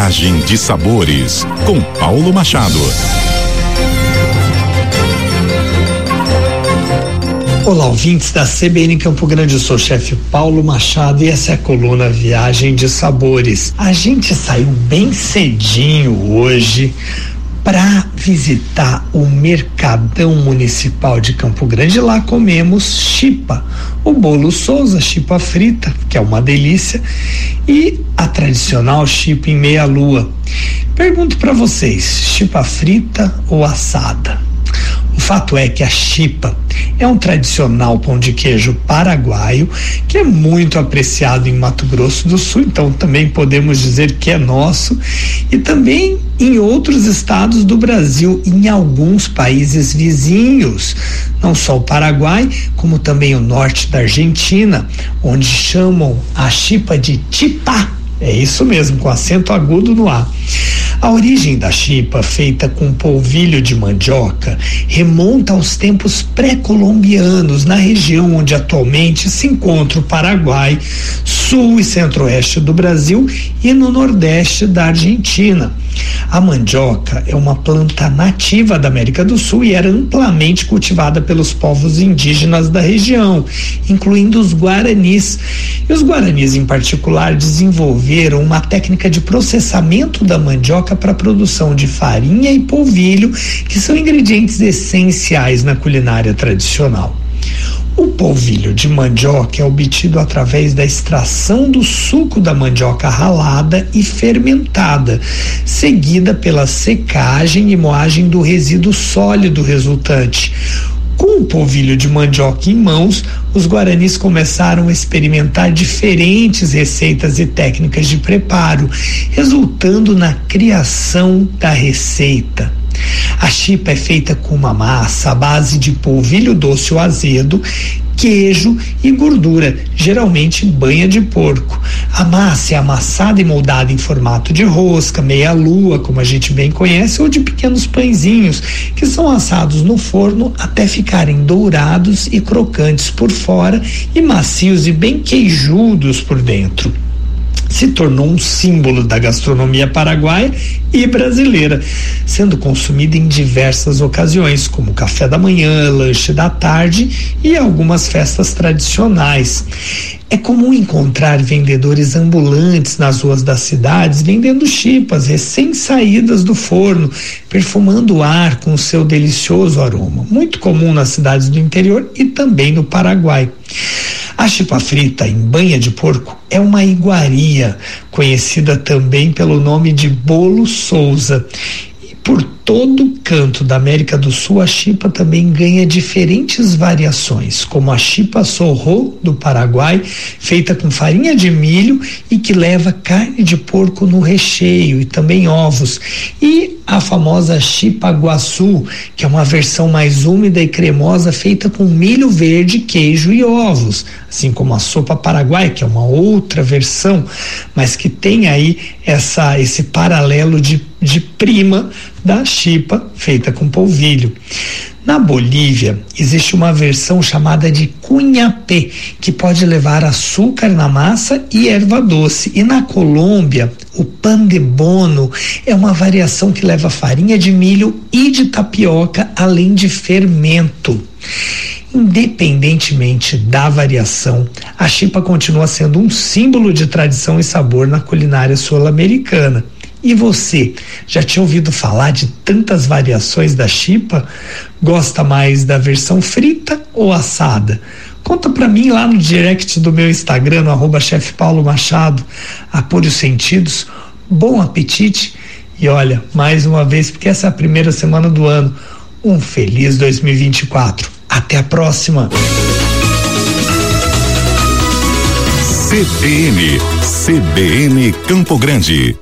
Viagem de Sabores, com Paulo Machado. Olá, ouvintes da CBN Campo Grande, eu sou o chefe Paulo Machado e essa é a coluna Viagem de Sabores. A gente saiu bem cedinho hoje para visitar o Mercadão Municipal de Campo Grande. Lá comemos chipa, o bolo Souza, chipa frita, que é uma delícia, e a tradicional chipa em meia lua. Pergunto para vocês, chipa frita ou assada? O fato é que a chipa é um tradicional pão de queijo paraguaio que é muito apreciado em Mato Grosso do Sul, então também podemos dizer que é nosso e também em outros estados do Brasil, em alguns países vizinhos, não só o Paraguai, como também o norte da Argentina, onde chamam a chipa de tipá. É isso mesmo, com acento agudo no A. A origem da chipa, feita com polvilho de mandioca, remonta aos tempos pré-colombianos, na região onde atualmente se encontra o Paraguai, sul e centro-oeste do Brasil e no nordeste da Argentina. A mandioca é uma planta nativa da América do Sul e era amplamente cultivada pelos povos indígenas da região, incluindo os guaranis. E os guaranis, em particular, desenvolveram uma técnica de processamento da mandioca para a produção de farinha e polvilho, que são ingredientes essenciais na culinária tradicional. O polvilho de mandioca é obtido através da extração do suco da mandioca ralada e fermentada, seguida pela secagem e moagem do resíduo sólido resultante. Com o polvilho de mandioca em mãos, os guaranis começaram a experimentar diferentes receitas e técnicas de preparo, resultando na criação da receita. A chipa é feita com uma massa à base de polvilho doce ou azedo, queijo e gordura, geralmente banha de porco. A massa é amassada e moldada em formato de rosca, meia-lua, como a gente bem conhece, ou de pequenos pãezinhos, que são assados no forno até ficarem dourados e crocantes por fora e macios e bem queijudos por dentro se tornou um símbolo da gastronomia paraguaia e brasileira, sendo consumida em diversas ocasiões, como café da manhã, lanche da tarde e algumas festas tradicionais. É comum encontrar vendedores ambulantes nas ruas das cidades vendendo chipas recém-saídas do forno, perfumando o ar com seu delicioso aroma. Muito comum nas cidades do interior e também no Paraguai. A chipa frita em banha de porco é uma iguaria, conhecida também pelo nome de bolo Souza. E por todo canto da América do Sul, a chipa também ganha diferentes variações, como a chipa sorro do Paraguai, feita com farinha de milho e que leva carne de porco no recheio e também ovos, e a famosa chipa guaçu, que é uma versão mais úmida e cremosa feita com milho verde, queijo e ovos, assim como a sopa paraguai, que é uma outra versão, mas que tem aí essa esse paralelo de, de prima da chipa feita com polvilho. Na Bolívia, existe uma versão chamada de cunhapé, que pode levar açúcar na massa e erva doce. E na Colômbia, o pan de bono é uma variação que leva farinha de milho e de tapioca, além de fermento. Independentemente da variação, a chipa continua sendo um símbolo de tradição e sabor na culinária sul-americana. E você, já tinha ouvido falar de tantas variações da chipa? Gosta mais da versão frita ou assada? Conta para mim lá no direct do meu Instagram, no arroba chefe Paulo Machado. Apure os sentidos, bom apetite e olha, mais uma vez, porque essa é a primeira semana do ano, um feliz 2024. Até a próxima. CBN, CBN Campo Grande.